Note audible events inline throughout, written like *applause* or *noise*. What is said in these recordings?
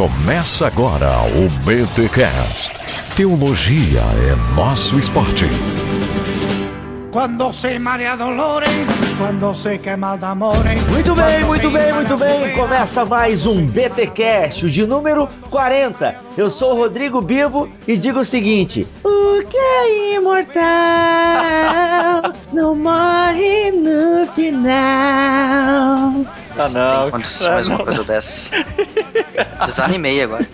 Começa agora o BTCast. Teologia é nosso esporte. Quando se marea dolores, quando se quema de amores. Muito bem, muito bem, muito bem. Começa mais um BTcast, o de número 40. Eu sou o Rodrigo Bibo e digo o seguinte: O que é imortal não morre no final. Ah, não. Tem condições ah, uma coisa dessa. Desanimei agora.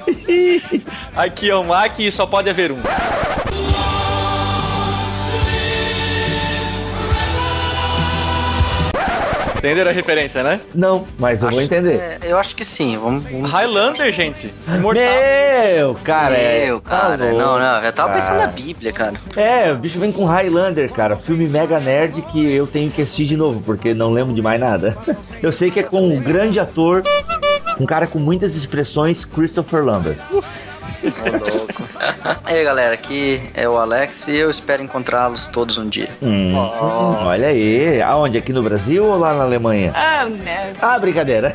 *laughs* Aqui é o Mac e só pode haver um. Entenderam a referência, né? Não, mas eu acho, vou entender. É, eu acho que sim. Vamos, vamos... Highlander, gente. Imortal. Meu, cara. Meu, cara. Tá não, não. Eu tava cara. pensando na Bíblia, cara. É, o bicho vem com Highlander, cara. Filme mega nerd que eu tenho que assistir de novo, porque não lembro de mais nada. *laughs* Eu sei que é com um grande ator, um cara com muitas expressões, Christopher Lambert. louco. E *laughs* aí, galera, aqui é o Alex e eu espero encontrá-los todos um dia. Hum, oh. Olha aí. Aonde? Aqui no Brasil ou lá na Alemanha? Ah, né? Ah, brincadeira.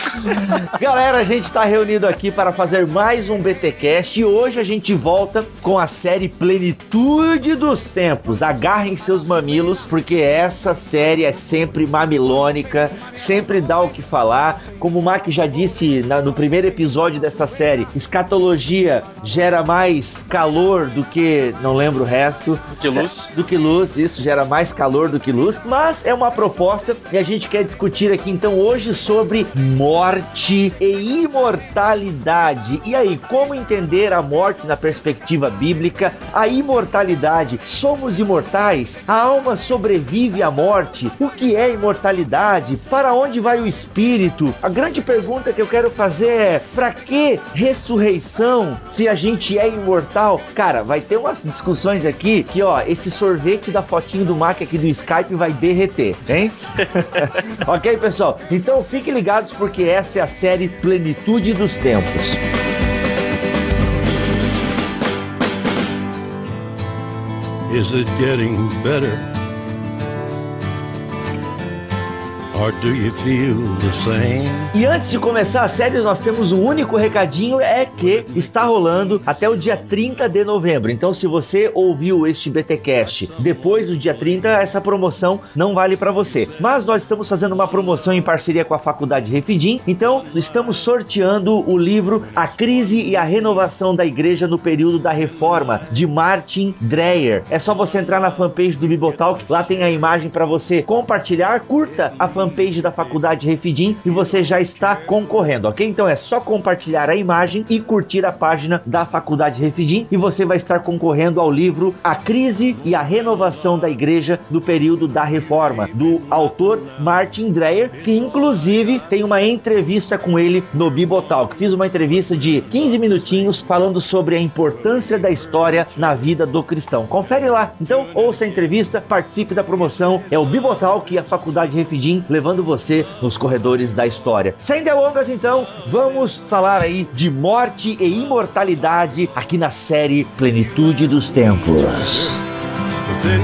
*laughs* galera, a gente está reunido aqui para fazer mais um BTcast e hoje a gente volta com a série Plenitude dos Tempos. Agarrem seus mamilos, porque essa série é sempre mamilônica, sempre dá o que falar. Como o Mac já disse na, no primeiro episódio dessa série, escatologia energia gera mais calor do que, não lembro o resto. Do que luz. É, do que luz, isso gera mais calor do que luz. Mas é uma proposta e a gente quer discutir aqui então hoje sobre morte e imortalidade. E aí, como entender a morte na perspectiva bíblica? A imortalidade. Somos imortais? A alma sobrevive à morte? O que é imortalidade? Para onde vai o espírito? A grande pergunta que eu quero fazer é: para que ressurreição? Se a gente é imortal. Cara, vai ter umas discussões aqui que, ó, esse sorvete da fotinho do Mac aqui do Skype vai derreter, hein? *laughs* ok, pessoal? Então fiquem ligados porque essa é a série Plenitude dos Tempos. Is it getting better? E antes de começar a série, nós temos um único recadinho: é que está rolando até o dia 30 de novembro. Então, se você ouviu este BTcast depois do dia 30, essa promoção não vale para você. Mas nós estamos fazendo uma promoção em parceria com a Faculdade Refidim. Então, estamos sorteando o livro A Crise e a Renovação da Igreja no Período da Reforma, de Martin Dreyer. É só você entrar na fanpage do Bibotalk, lá tem a imagem para você compartilhar, curta a fanpage fanpage da Faculdade Refidim e você já está concorrendo, ok? Então é só compartilhar a imagem e curtir a página da Faculdade Refidim e você vai estar concorrendo ao livro A Crise e a Renovação da Igreja no Período da Reforma, do autor Martin Dreyer, que inclusive tem uma entrevista com ele no Bibotalk. Fiz uma entrevista de 15 minutinhos falando sobre a importância da história na vida do cristão. Confere lá. Então, ouça a entrevista, participe da promoção. É o Bibotalk e a Faculdade Refidim levando você nos corredores da história. Sem delongas, então, vamos falar aí de morte e imortalidade aqui na série Plenitude dos Tempos. Then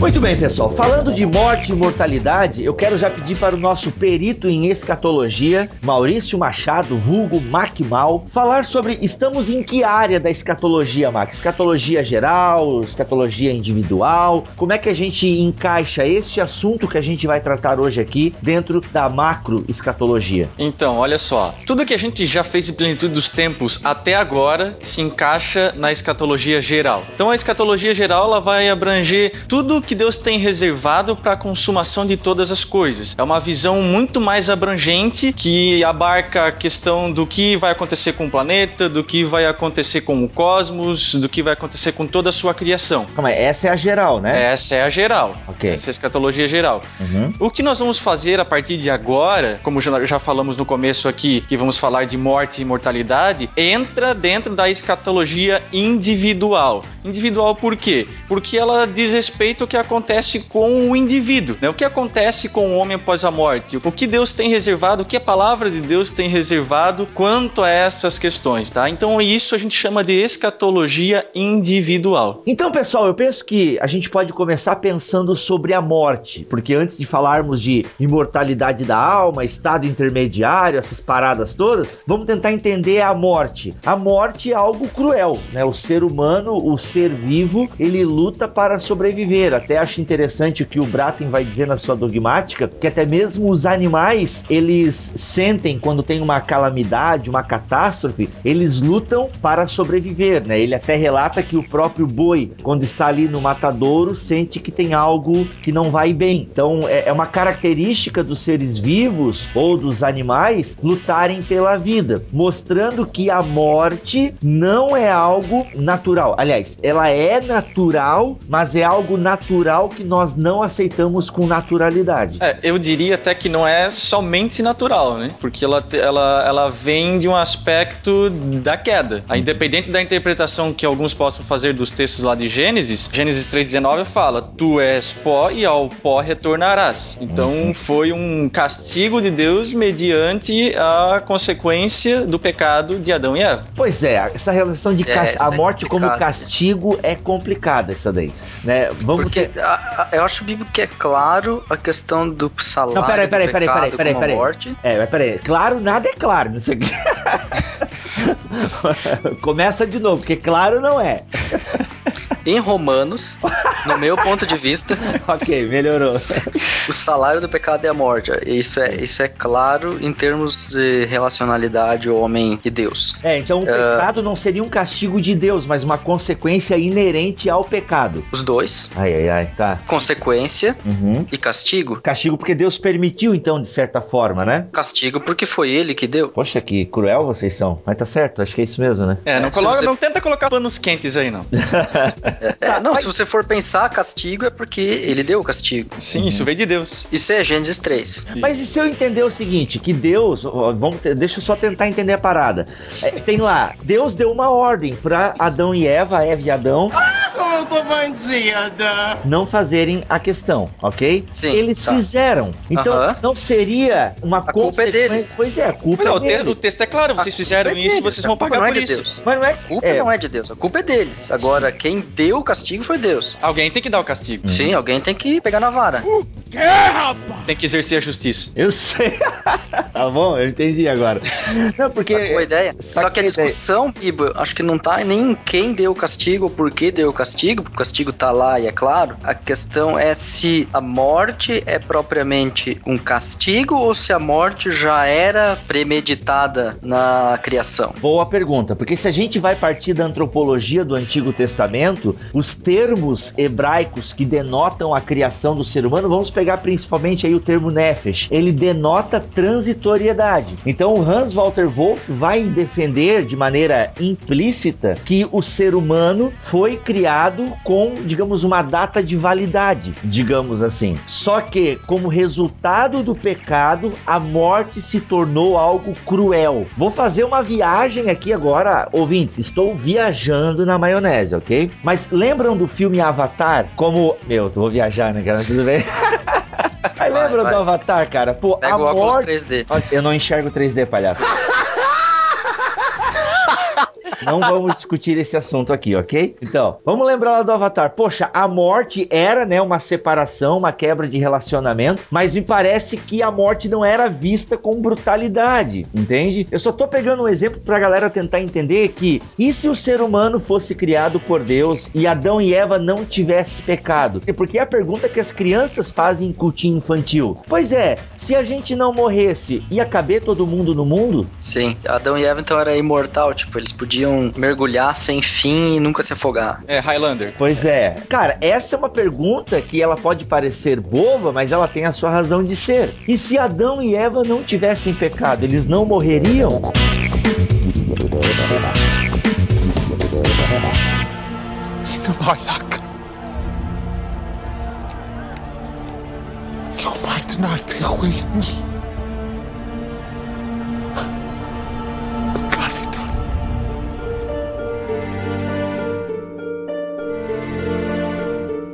Muito bem, pessoal. Falando de morte e mortalidade, eu quero já pedir para o nosso perito em escatologia, Maurício Machado, vulgo Macmal, falar sobre estamos em que área da escatologia, Mac? Escatologia geral, escatologia individual? Como é que a gente encaixa este assunto que a gente vai tratar hoje aqui dentro da macro escatologia? Então, olha só. Tudo que a gente já fez em plenitude dos tempos até agora se encaixa na escatologia geral. Então, a escatologia geral ela vai abranger tudo que Deus tem reservado para a consumação de todas as coisas. É uma visão muito mais abrangente que abarca a questão do que vai acontecer com o planeta, do que vai acontecer com o cosmos, do que vai acontecer com toda a sua criação. Calma, essa é a geral, né? Essa é a geral. Ok. Essa é a escatologia geral. Uhum. O que nós vamos fazer a partir de agora, como já, falamos no começo aqui, que vamos falar de morte e imortalidade, entra dentro da escatologia individual. Individual por quê? Porque ela diz respeito ao que acontece com o indivíduo, né? O que acontece com o homem após a morte? O que Deus tem reservado, o que a palavra de Deus tem reservado quanto a essas questões, tá? Então isso a gente chama de escatologia individual. Então, pessoal, eu penso que a gente pode começar pensando sobre a morte, porque antes de falarmos de imortalidade da alma, estado intermediário, essas paradas todas, vamos tentar entender a morte. A morte é algo cruel, né? O ser humano, o ser vivo, ele luta para sobreviver. Até acho interessante o que o Braten vai dizer na sua dogmática, que até mesmo os animais, eles sentem quando tem uma calamidade, uma catástrofe, eles lutam para sobreviver, né? Ele até relata que o próprio boi, quando está ali no matadouro, sente que tem algo que não vai bem. Então, é, é uma característica dos seres vivos ou dos animais lutarem pela vida, mostrando que a morte não é algo natural. Aliás, ela é natural, mas é algo natural que nós não aceitamos com naturalidade. É, eu diria até que não é somente natural, né? Porque ela, ela, ela vem de um aspecto da queda. Independente da interpretação que alguns possam fazer dos textos lá de Gênesis, Gênesis 3,19 fala: Tu és pó e ao pó retornarás. Então uhum. foi um castigo de Deus mediante a consequência do pecado de Adão e Eva. Pois é, essa relação de é, a morte é como castigo é complicada, essa daí. Né? Vamos Porque ter... a, a, eu acho bíblico que é claro a questão do salário. Não, peraí, peraí, peraí, peraí, peraí, peraí. Morte. É, peraí. Claro, nada é claro nisso aqui. *laughs* Começa de novo, porque claro não é. *laughs* Em Romanos, no meu ponto de vista. *laughs* ok, melhorou. O salário do pecado é a morte. Isso é, isso é claro em termos de relacionalidade homem e Deus. É, então o uh, pecado não seria um castigo de Deus, mas uma consequência inerente ao pecado. Os dois. Ai, ai, ai, tá. Consequência uhum. e castigo. Castigo porque Deus permitiu, então, de certa forma, né? Castigo porque foi ele que deu. Poxa, que cruel vocês são. Mas tá certo, acho que é isso mesmo, né? É, não, é, coloca, você... não tenta colocar panos quentes aí, não. *laughs* é, não, se você for pensar, castigo é porque ele deu o castigo. Sim, uhum. isso veio de Deus. Isso é Gênesis 3. Mas e se eu entender o seguinte, que Deus, vamos, deixa eu só tentar entender a parada. É, tem lá, Deus deu uma ordem para Adão e Eva, Eva e Adão. Ah, como eu tô Não fazerem a questão, ok? Sim. Eles tá. fizeram. Então uh -huh. não seria uma a culpa é deles. Pois é, a culpa não, é deles. O texto é claro, vocês fizeram é isso, vocês vão pagar não é por de isso. Deus. Mas não é, a culpa é. não é de Deus, a culpa é deles. Agora, quem deu o castigo foi Deus. Alguém tem que dar o castigo. Sim, alguém tem que pegar na vara. O quê, rapaz? Tem que exercer a justiça. Eu sei. *laughs* tá bom, eu entendi agora. Não, porque. Sacou ideia? Só que a discussão, Bibo, acho que não tá nem em quem deu o castigo ou por que deu o castigo, porque o castigo tá lá e é claro. A questão é se a morte é propriamente um castigo ou se a morte já era premeditada na criação. Boa pergunta, porque se a gente vai partir da antropologia do Antigo Testamento, os termos hebraicos que denotam a criação do ser humano, vamos pegar principalmente aí o termo nefesh, ele denota transitoriedade. Então o Hans Walter Wolff vai defender de maneira implícita que o ser humano foi criado com, digamos, uma data de validade, digamos assim. Só que como resultado do pecado, a morte se tornou algo cruel. Vou fazer uma viagem aqui agora, ouvintes, estou viajando na maionese, ok? Mas lembram do filme Avatar? Como. Meu, vou viajar, né, cara? Tudo bem? *laughs* Aí lembra do Avatar, cara? Pô, Pega a morte... 3D. Eu não enxergo 3D, palhaço. Não vamos discutir esse assunto aqui, ok? Então, vamos lembrar lá do Avatar. Poxa, a morte era, né, uma separação, uma quebra de relacionamento, mas me parece que a morte não era vista com brutalidade, entende? Eu só tô pegando um exemplo pra galera tentar entender que e se o ser humano fosse criado por Deus e Adão e Eva não tivessem pecado? Porque é a pergunta que as crianças fazem em cultinho infantil. Pois é, se a gente não morresse, ia caber todo mundo no mundo? Sim, Adão e Eva então era imortal, tipo, eles podiam mergulhar sem fim e nunca se afogar? É, Highlander. Pois é. Cara, essa é uma pergunta que ela pode parecer boba, mas ela tem a sua razão de ser. E se Adão e Eva não tivessem pecado, eles não morreriam? Não.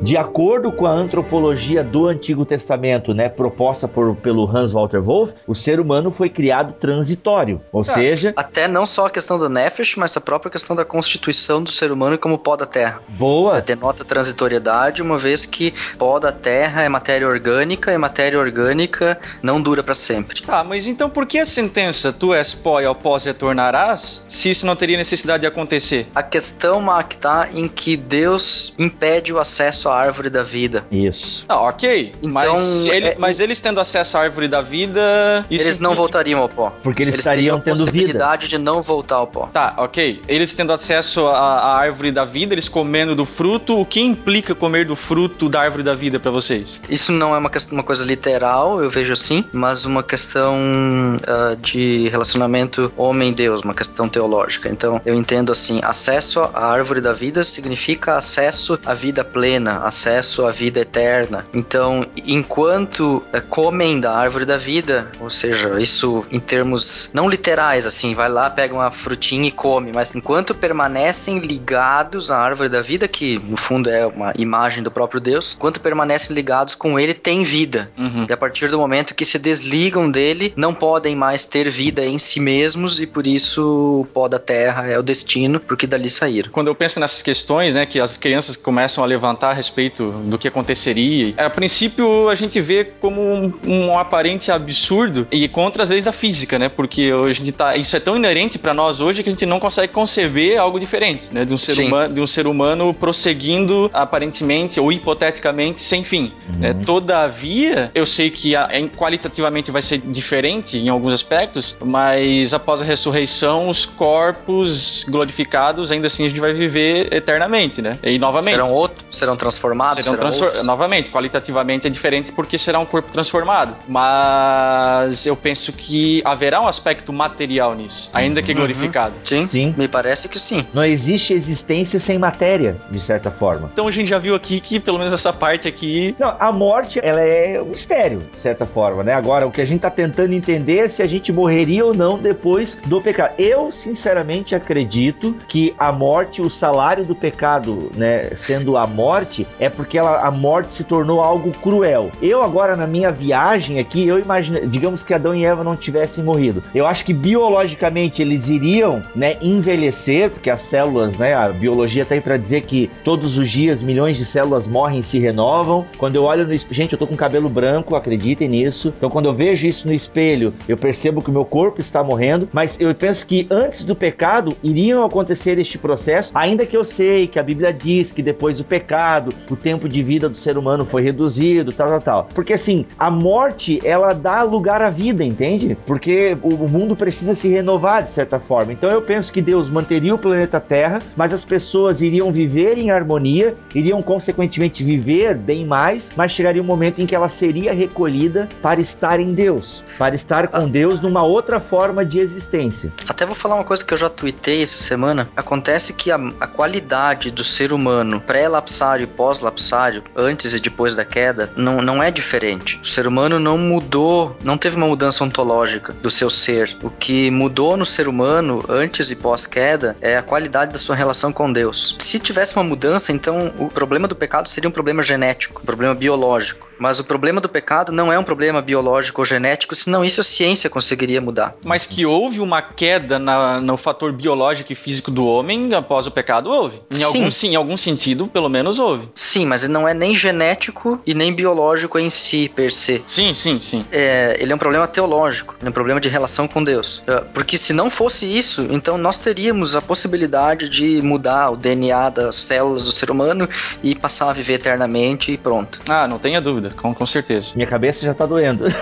De acordo com a antropologia do Antigo Testamento, né, proposta por, pelo Hans Walter Wolff, o ser humano foi criado transitório, ou é, seja... Até não só a questão do Nefesh, mas a própria questão da constituição do ser humano como pó da terra. Boa! Denota transitoriedade, uma vez que pó da terra é matéria orgânica e matéria orgânica não dura para sempre. Tá, mas então por que a sentença tu és pó e ao pó retornarás, se isso não teria necessidade de acontecer? A questão, Mac, tá em que Deus impede o acesso à árvore da vida. Isso. Ah, ok. Então, mas, ele, é, mas eles tendo acesso à árvore da vida. Eles não voltariam ao pó. Porque eles, eles estariam tendo vida. possibilidade de não voltar ao pó. Tá, ok. Eles tendo acesso à, à, árvore da vida, eles comendo do fruto, o que implica comer do fruto da árvore da vida para vocês? Isso não é uma, questão, uma coisa literal, eu vejo assim, mas uma questão uh, de relacionamento homem-deus, uma questão teológica. Então, eu entendo assim: acesso à árvore da vida significa acesso à vida plena, acesso à vida eterna. Então, enquanto uh, comem da árvore da vida, ou seja, isso em termos não literais, assim, vai lá, pega uma frutinha e come, mas enquanto permanecem ligados à árvore da vida, que no fundo é uma imagem do próprio Deus, enquanto permanecem ligados com ele, tem vida. Uhum. E a partir do momento que se desligam dele, não podem mais ter vida em si mesmos e por isso o pó da terra é o destino, porque dali saíram. Quando eu penso nessas questões, né, que as crianças começam a levantar a respeito do que aconteceria, a princípio a gente vê como um, um aparente absurdo e contra as leis da física, né? Porque hoje a tá, isso é tão inerente para nós hoje que a gente não consegue conceber algo diferente, né? De um ser, humano, de um ser humano prosseguindo aparentemente ou hipoteticamente sem fim. Uhum. É, todavia, eu sei que a, qualitativamente vai ser diferente em alguns aspectos, mas após a ressurreição, os corpos glorificados, ainda assim a gente vai viver eternamente, né? E novamente. Serão outros? Serão transformados? Serão, serão transfor novamente, qualitativamente é diferente porque será um corpo transformado. Mas eu penso que haverá um aspecto material nisso, ainda que uhum. glorificado. Sim, sim. Me parece que sim. Não existe existência sem matéria, de certa forma. Então a gente já viu aqui que, pelo menos essa parte aqui. Não, a morte, ela é um mistério, de certa forma, né? Agora, o que a gente tá tentando entender é se a gente morreria ou não depois do pecado. Eu, sinceramente, acredito que a morte, o salário do pecado, né, sendo a morte, é porque ela, a morte se tornou algo cruel. Eu, agora, na minha viagem aqui, eu imagino, digamos que Adão e Eva não tivessem morrido. Eu acho que biologicamente eles iriam, né, envelhecer, porque as células, né, a biologia tá para dizer que todos os dias milhões de células morrem e se renovam. Quando eu olho no gente, eu tô com cabelo branco, acreditem nisso. Então, quando eu vejo isso no espelho, eu percebo que o meu corpo está morrendo, mas eu penso que antes do pecado iriam acontecer este processo, ainda que eu sei que a Bíblia diz que depois do pecado, o tempo de vida do ser humano foi reduzido, tal, tal, tal. Porque assim, a morte, ela dá lugar à vida, entende? Porque o mundo precisa se renovar de certa forma. Então eu penso que Deus manteria o planeta Terra, mas as pessoas iriam viver em harmonia, iriam consequentemente viver bem mais, mas chegaria um momento em que ela seria recolhida para estar em Deus, para estar com Deus numa outra forma de existência. Até vou falar uma coisa que eu já tuitei essa semana. Acontece que a, a qualidade do ser humano pré-lapsário e pós-lapsário, antes e depois da queda, não, não é diferente. O ser humano não mudou, não teve uma mudança ontológica do seu ser. O que mudou no ser humano antes e pós-queda é a qualidade da sua relação com Deus. Se tivesse uma mudança, então o problema do pecado seria um problema genético, um problema biológico. Mas o problema do pecado não é um problema biológico ou genético, senão isso a ciência conseguiria mudar. Mas que houve uma queda na, no fator biológico e físico do homem após o pecado, houve. Em sim. algum, sim, em algum sentido, pelo menos houve. Sim, mas ele não é nem genético e nem biológico em si, per se. Sim, sim, sim. É, ele é um problema teológico, é um problema de relação com Deus. É, porque se não fosse isso, então nós teríamos a possibilidade de mudar o DNA das células do ser humano e passar a viver eternamente e pronto. Ah, não tenha dúvida com, com certeza. Minha cabeça já tá doendo. *laughs*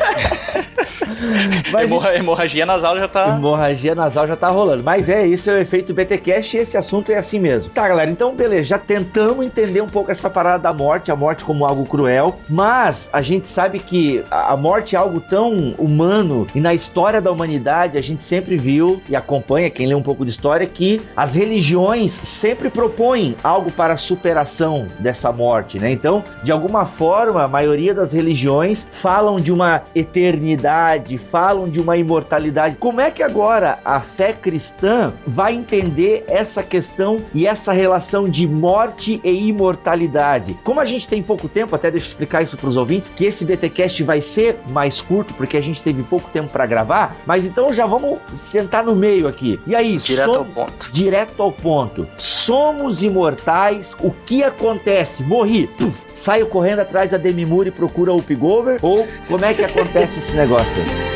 Mas, hemorragia nasal já tá. Hemorragia nasal já tá rolando. Mas é, isso é o efeito BTcast e esse assunto é assim mesmo. Tá, galera, então beleza, já tentamos entender um pouco essa parada da morte, a morte como algo cruel, mas a gente sabe que a morte é algo tão humano e na história da humanidade a gente sempre viu e acompanha, quem lê um pouco de história, que as religiões sempre propõem algo para a superação dessa morte, né? Então, de alguma forma, a maioria das religiões falam de uma eternidade falam de uma imortalidade. Como é que agora a fé cristã vai entender essa questão e essa relação de morte e imortalidade? Como a gente tem pouco tempo, até deixa eu explicar isso para os ouvintes, que esse BTcast vai ser mais curto porque a gente teve pouco tempo para gravar, mas então já vamos sentar no meio aqui. E aí, direto som... ao ponto. Direto ao ponto. Somos imortais. O que acontece? Morri. Puf, saio correndo atrás da Demi Moore e procura o Pigover? Ou como é que acontece esse negócio aí?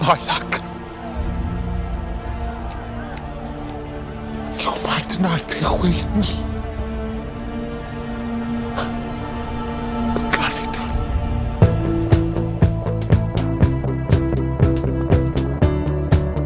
Balak. Eu mato na terra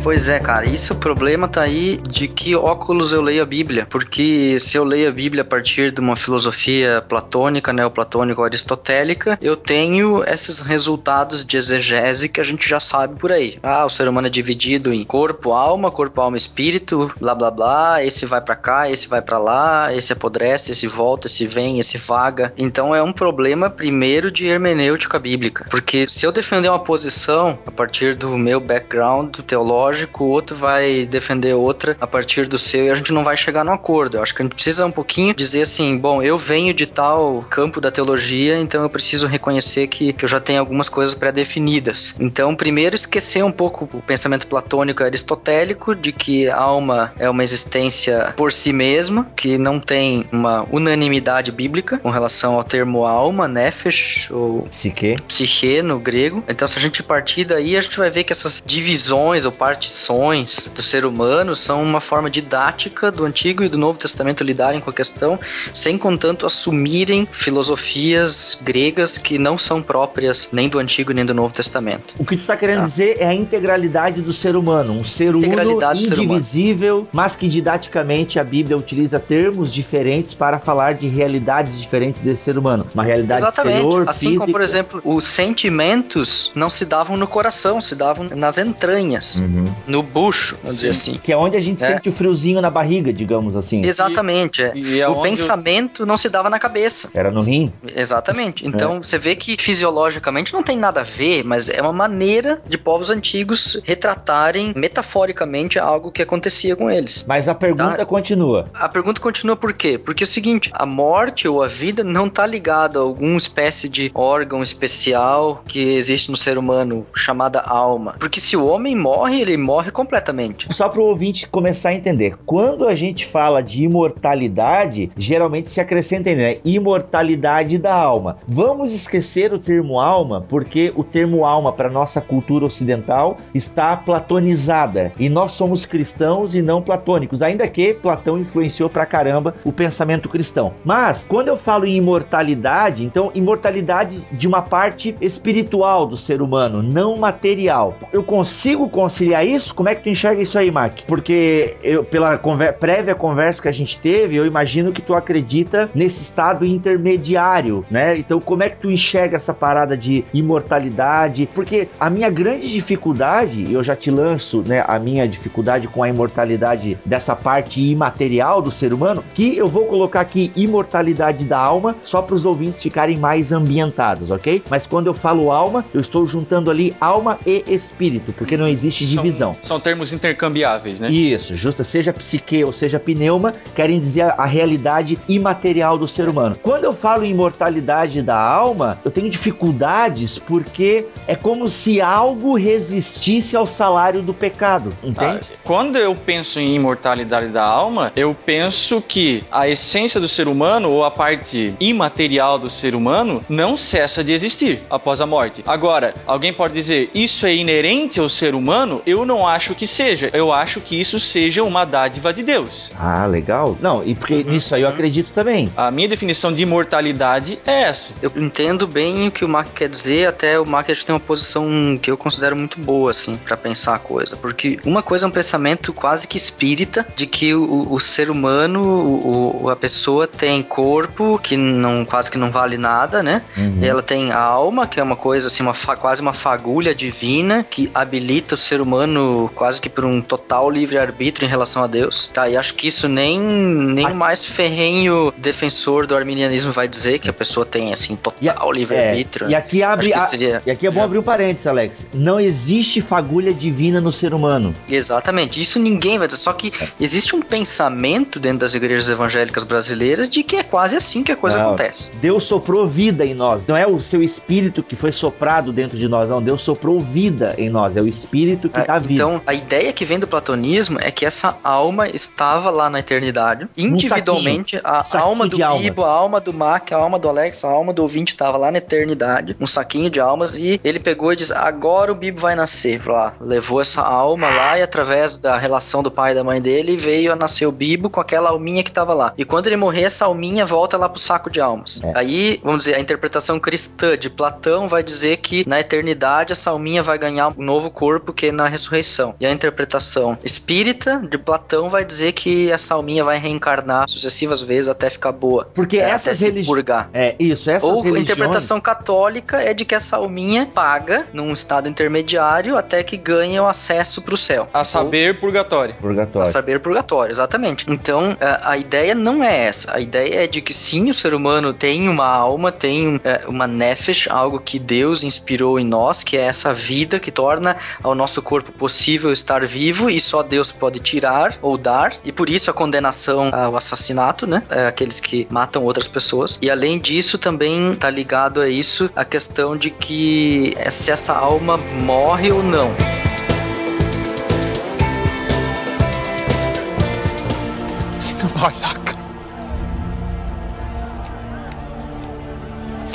Pois é, cara, isso o problema tá aí de que óculos eu leio a Bíblia, porque se eu leio a Bíblia a partir de uma filosofia platônica, neoplatônica aristotélica, eu tenho esses resultados de exegese que a gente já sabe por aí. Ah, o ser humano é dividido em corpo, alma, corpo, alma, espírito, blá blá blá, esse vai para cá, esse vai para lá, esse apodrece, esse volta, esse vem, esse vaga. Então é um problema primeiro de hermenêutica bíblica, porque se eu defender uma posição a partir do meu background teológico lógico, o outro vai defender outra a partir do seu e a gente não vai chegar no acordo. Eu acho que a gente precisa um pouquinho dizer assim: bom, eu venho de tal campo da teologia, então eu preciso reconhecer que, que eu já tenho algumas coisas pré-definidas. Então, primeiro, esquecer um pouco o pensamento platônico aristotélico de que a alma é uma existência por si mesma, que não tem uma unanimidade bíblica com relação ao termo alma, nefesh ou psique, psique no grego. Então, se a gente partir daí, a gente vai ver que essas divisões ou partes repartições do ser humano são uma forma didática do Antigo e do Novo Testamento lidarem com a questão, sem contanto assumirem filosofias gregas que não são próprias nem do Antigo nem do Novo Testamento. O que tu está querendo tá. dizer é a integralidade do ser humano, um ser uno indivisível, mas que didaticamente a Bíblia utiliza termos diferentes para falar de realidades diferentes desse ser humano. Uma realidade Exatamente. exterior, assim física. como, por exemplo, os sentimentos não se davam no coração, se davam nas entranhas. Uhum no bucho, vamos Sim. dizer assim. Que é onde a gente é. sente o friozinho na barriga, digamos assim. Exatamente. É. E, e é o pensamento eu... não se dava na cabeça. Era no rim? Exatamente. Então é. você vê que fisiologicamente não tem nada a ver, mas é uma maneira de povos antigos retratarem metaforicamente algo que acontecia com eles. Mas a pergunta tá? continua. A pergunta continua por quê? Porque é o seguinte, a morte ou a vida não está ligada a alguma espécie de órgão especial que existe no ser humano chamada alma. Porque se o homem morre, ele morre completamente. Só para o ouvinte começar a entender, quando a gente fala de imortalidade, geralmente se acrescenta né, imortalidade da alma. Vamos esquecer o termo alma, porque o termo alma para nossa cultura ocidental está platonizada e nós somos cristãos e não platônicos, ainda que Platão influenciou pra caramba o pensamento cristão. Mas quando eu falo em imortalidade, então imortalidade de uma parte espiritual do ser humano, não material. Eu consigo conciliar isso? Como é que tu enxerga isso aí, Mac? Porque eu, pela conver prévia conversa que a gente teve, eu imagino que tu acredita nesse estado intermediário, né? Então, como é que tu enxerga essa parada de imortalidade? Porque a minha grande dificuldade, eu já te lanço, né, a minha dificuldade com a imortalidade dessa parte imaterial do ser humano, que eu vou colocar aqui imortalidade da alma, só para os ouvintes ficarem mais ambientados, ok? Mas quando eu falo alma, eu estou juntando ali alma e espírito, porque não existe são, São termos intercambiáveis, né? Isso, justa, seja psique ou seja pneuma, querem dizer a, a realidade imaterial do ser humano. Quando eu falo em imortalidade da alma, eu tenho dificuldades porque é como se algo resistisse ao salário do pecado, entende? Ah, quando eu penso em imortalidade da alma, eu penso que a essência do ser humano ou a parte imaterial do ser humano não cessa de existir após a morte. Agora, alguém pode dizer isso é inerente ao ser humano? eu não acho que seja. Eu acho que isso seja uma dádiva de Deus. Ah, legal. Não, e porque uhum. nisso aí eu acredito também. A minha definição de imortalidade é essa. Eu entendo bem o que o Mark quer dizer, até o Mark tem uma posição que eu considero muito boa, assim, para pensar a coisa. Porque uma coisa é um pensamento quase que espírita, de que o, o ser humano, o, a pessoa tem corpo, que não quase que não vale nada, né? Uhum. Ela tem alma, que é uma coisa assim, uma, quase uma fagulha divina, que habilita o ser humano quase que por um total livre-arbítrio em relação a Deus. Tá, e acho que isso nem, nem o mais ferrenho defensor do arminianismo vai dizer que a pessoa tem, assim, total livre-arbítrio. É, e aqui abre. A, seria... E aqui é bom é. abrir um parênteses, Alex. Não existe fagulha divina no ser humano. Exatamente. Isso ninguém vai dizer. Só que é. existe um pensamento dentro das igrejas evangélicas brasileiras de que é quase assim que a coisa não, acontece. Deus soprou vida em nós. Não é o seu espírito que foi soprado dentro de nós, não. Deus soprou vida em nós. É o espírito que está é, Então, a ideia que vem do platonismo é que essa alma estava lá na eternidade, individualmente. Um a alma do Bibo, a alma do Mac, a alma do Alex, a alma do ouvinte estava lá na eternidade, um saquinho de almas, e ele pegou e disse: Agora o Bibo vai nascer. Lá, levou essa alma lá e através da relação do pai e da mãe dele veio a nascer o Bibo com aquela alminha que estava lá. E quando ele morrer, essa alminha volta lá pro saco de almas. É. Aí, vamos dizer, a interpretação cristã de Platão vai dizer que na eternidade essa alminha vai ganhar um novo corpo que na ressurreição. E a interpretação espírita de Platão vai dizer que essa alminha vai reencarnar sucessivas vezes até ficar boa. Porque é, essas religiões. É, isso, essas Ou religiões... a interpretação católica é de que essa alminha paga num estado intermediário até que ganha o acesso pro céu. A saber, Ou... purgatório. Purgatório. A saber, purgatório, exatamente. Então, a, a, ideia não é essa. A ideia é de que sim, o ser humano tem uma alma, tem é, uma nefesh, algo que Deus inspirou em nós, que é essa vida que torna ao nosso corpo possível estar vivo e só Deus pode tirar ou dar. E por isso a condenação ao assassinato, né? É, aqueles que matam outras pessoas. E além disso, também tá ligado a isso a questão de que se essa alma morre ou não.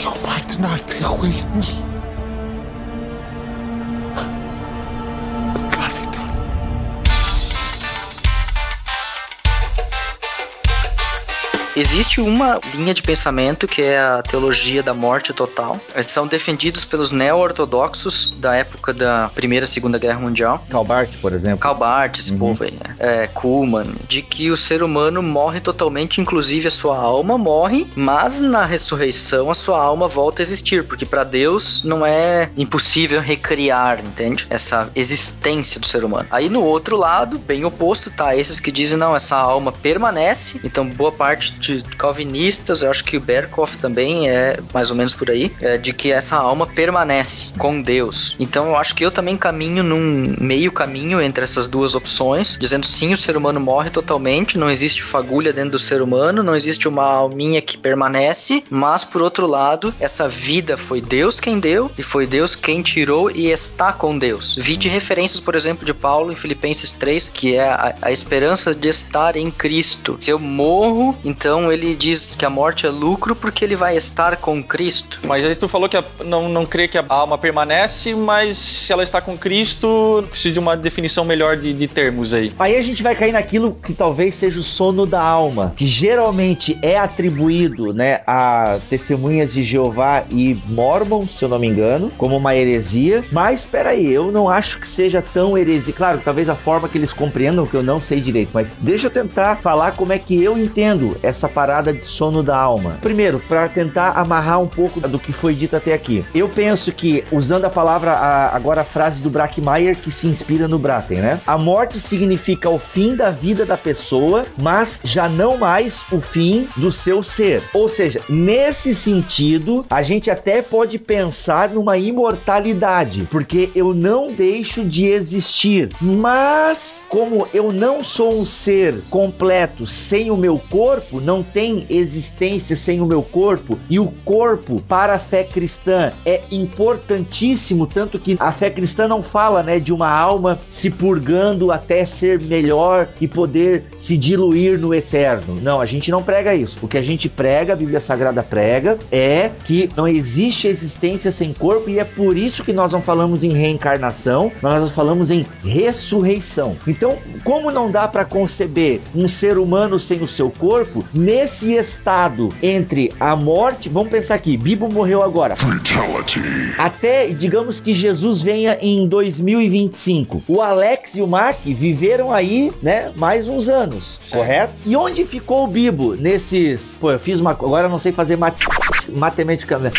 You're my tonight, Williams. Existe uma linha de pensamento que é a teologia da morte total. Eles são defendidos pelos neo-ortodoxos da época da Primeira e Segunda Guerra Mundial. Calbart, por exemplo. Calbart, esse uhum. povo aí. Né? É, Kuhlman. De que o ser humano morre totalmente, inclusive a sua alma morre, mas na ressurreição a sua alma volta a existir, porque para Deus não é impossível recriar, entende? Essa existência do ser humano. Aí no outro lado, bem oposto, tá esses que dizem não, essa alma permanece. Então boa parte de calvinistas, eu acho que o Berkhoff também é mais ou menos por aí, é, de que essa alma permanece com Deus. Então eu acho que eu também caminho num meio caminho entre essas duas opções, dizendo sim, o ser humano morre totalmente, não existe fagulha dentro do ser humano, não existe uma alminha que permanece, mas por outro lado, essa vida foi Deus quem deu e foi Deus quem tirou e está com Deus. Vi de referências, por exemplo, de Paulo em Filipenses 3, que é a, a esperança de estar em Cristo. Se eu morro, então então ele diz que a morte é lucro porque ele vai estar com Cristo. Mas aí tu falou que a, não, não crê que a alma permanece, mas se ela está com Cristo, precisa de uma definição melhor de, de termos aí. Aí a gente vai cair naquilo que talvez seja o sono da alma, que geralmente é atribuído né, a testemunhas de Jeová e Mormons, se eu não me engano, como uma heresia. Mas espera aí, eu não acho que seja tão heresia. Claro, talvez a forma que eles compreendam, que eu não sei direito, mas deixa eu tentar falar como é que eu entendo essa parada de sono da alma. Primeiro, para tentar amarrar um pouco do que foi dito até aqui. Eu penso que, usando a palavra, a, agora a frase do Brackmeyer, que se inspira no Braten, né? A morte significa o fim da vida da pessoa, mas já não mais o fim do seu ser. Ou seja, nesse sentido, a gente até pode pensar numa imortalidade, porque eu não deixo de existir. Mas, como eu não sou um ser completo sem o meu corpo, não tem existência sem o meu corpo e o corpo para a fé cristã é importantíssimo, tanto que a fé cristã não fala, né, de uma alma se purgando até ser melhor e poder se diluir no eterno. Não, a gente não prega isso. O que a gente prega, a Bíblia Sagrada prega, é que não existe existência sem corpo e é por isso que nós não falamos em reencarnação, nós falamos em ressurreição. Então, como não dá para conceber um ser humano sem o seu corpo, nesse estado entre a morte, vamos pensar aqui, Bibo morreu agora. Fatality. Até, digamos que Jesus venha em 2025. O Alex e o Mac viveram aí, né, mais uns anos, certo. correto? E onde ficou o Bibo nesses, pô, eu fiz uma, agora eu não sei fazer mat... matemática, né?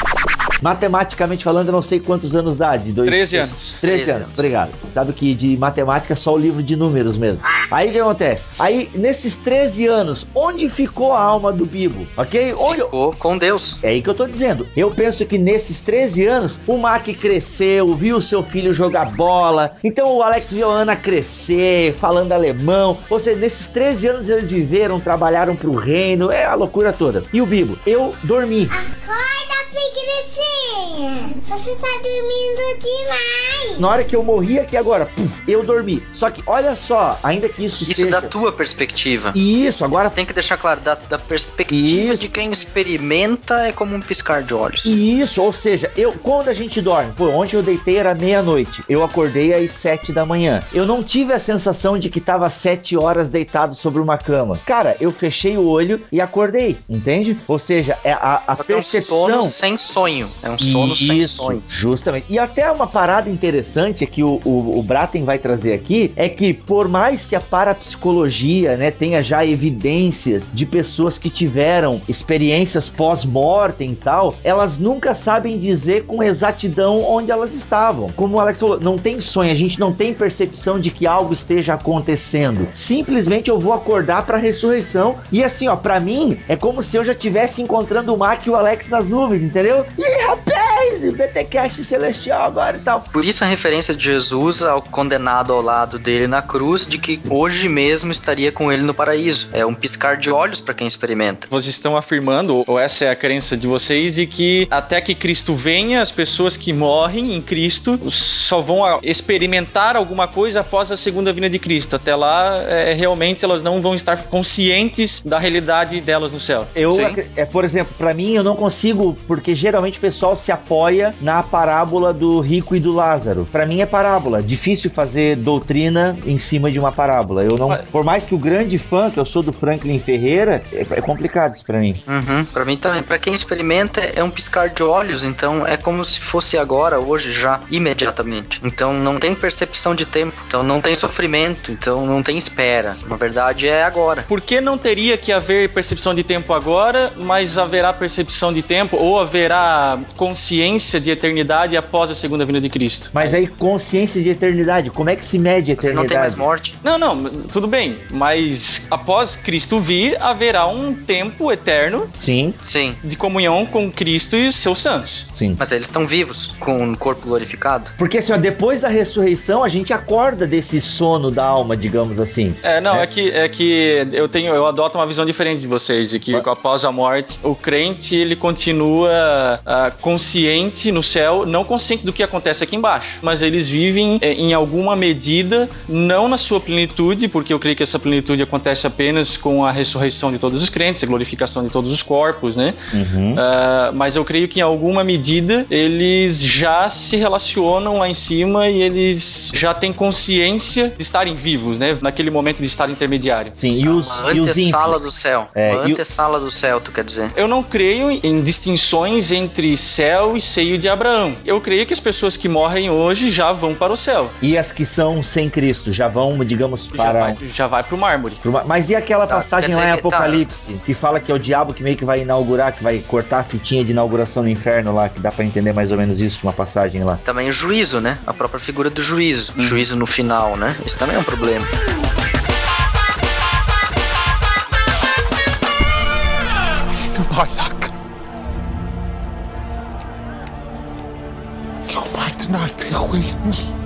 Matematicamente falando, eu não sei quantos anos dá. De dois, 13 anos. 13, 13 anos, obrigado. Sabe que de matemática é só o livro de números mesmo. Aí o que acontece? Aí, nesses 13 anos, onde ficou a alma do Bibo? Ok? Onde... Ficou com Deus. É aí que eu tô dizendo. Eu penso que nesses 13 anos, o Mac cresceu, viu seu filho jogar bola. Então o Alex viu a Ana crescer, falando alemão. Ou seja, nesses 13 anos eles viveram, trabalharam pro reino. É a loucura toda. E o Bibo? Eu dormi. Acorda, Você tá dormindo demais! Na hora que eu morri aqui agora, puf, eu dormi. Só que olha só, ainda que isso, isso seja... da tua perspectiva. Isso, agora... Você tem que deixar claro, da, da perspectiva isso. de quem experimenta é como um piscar de olhos. Isso, ou seja, eu quando a gente dorme, pô, ontem eu deitei era meia-noite, eu acordei às sete da manhã. Eu não tive a sensação de que tava sete horas deitado sobre uma cama. Cara, eu fechei o olho e acordei, entende? Ou seja, é a, a percepção... Um sono sem sonho. É um sono Isso, sem sonho. justamente. E até uma parada interessante que o, o, o Braten vai trazer aqui é que por mais que a parapsicologia, né, tenha já evidências de pessoas que tiveram experiências pós-mortem e tal, elas nunca sabem dizer com exatidão onde elas estavam. Como o Alex falou, não tem sonho, a gente não tem percepção de que algo esteja acontecendo. Simplesmente eu vou acordar para a ressurreição e assim, ó, para mim é como se eu já tivesse encontrando o Mac e o Alex nas nuvens, entendeu? E rapaz, BTcast celestial agora e tal. Por isso a referência de Jesus ao condenado ao lado dele na cruz de que hoje mesmo estaria com ele no paraíso. É um piscar de olhos para quem experimenta. Vocês estão afirmando, ou essa é a crença de vocês, de que até que Cristo venha, as pessoas que morrem em Cristo só vão experimentar alguma coisa após a segunda vinda de Cristo. Até lá, é, realmente elas não vão estar conscientes da realidade delas no céu. Eu, é, por exemplo, para mim eu não consigo, porque geralmente o pessoal se apoia na parábola do rico e do Lázaro. Para mim é parábola. Difícil fazer doutrina em cima de uma parábola. Eu não, por mais que o grande fã que eu sou do Franklin Ferreira, é, é complicado isso para mim. Uhum, para mim também. Para quem experimenta é um piscar de olhos, então é como se fosse agora, hoje já, imediatamente. Então não tem percepção de tempo, então não tem sofrimento, então não tem espera. Na verdade é agora. Por que não teria que haver percepção de tempo agora, mas haverá percepção de tempo ou haverá consciência de eternidade após a segunda vinda de Cristo? Mas aí consciência de eternidade, como é que se mede a eternidade? Você não tem mais morte. Não, não, tudo bem, mas após Cristo vir, haverá um tempo eterno Sim. Sim. de comunhão com Cristo e seus santos. Sim. Mas eles estão vivos, com o corpo glorificado. Porque assim, ó, depois da ressurreição, a gente acorda desse sono da alma, digamos assim. É, não, é, é que, é que eu tenho, eu adoto uma visão diferente de vocês, de que Mas... após a morte, o crente, ele continua uh, consciente no céu, não consciente do que acontece aqui embaixo, mas eles vivem é, em alguma medida, não na sua plenitude, porque eu creio que essa plenitude acontece apenas com a ressurreição de todos os crentes, a glorificação de todos os corpos, né? Uhum. Uh, mas eu creio que em alguma medida eles já se relacionam lá em cima e eles já têm consciência de estarem vivos, né? Naquele momento de estar intermediário. Sim, e os, uma e antessala do céu. É, uma antessala o... do céu, tu quer dizer? Eu não creio em distinções entre céu e seio de Abraão. Eu creio que as pessoas que morrem hoje já vão para o céu. E as que são sem Cristo já vão, digamos, para. Já vai, já vai pro mármore. Mas e aquela tá, passagem lá em. Apocalipse tá. que fala que é o diabo que meio que vai inaugurar, que vai cortar a fitinha de inauguração no inferno lá, que dá para entender mais ou menos isso, uma passagem lá. Também o juízo, né? A própria figura do juízo. Hum. Juízo no final, né? Isso também é um problema. Olha not away me.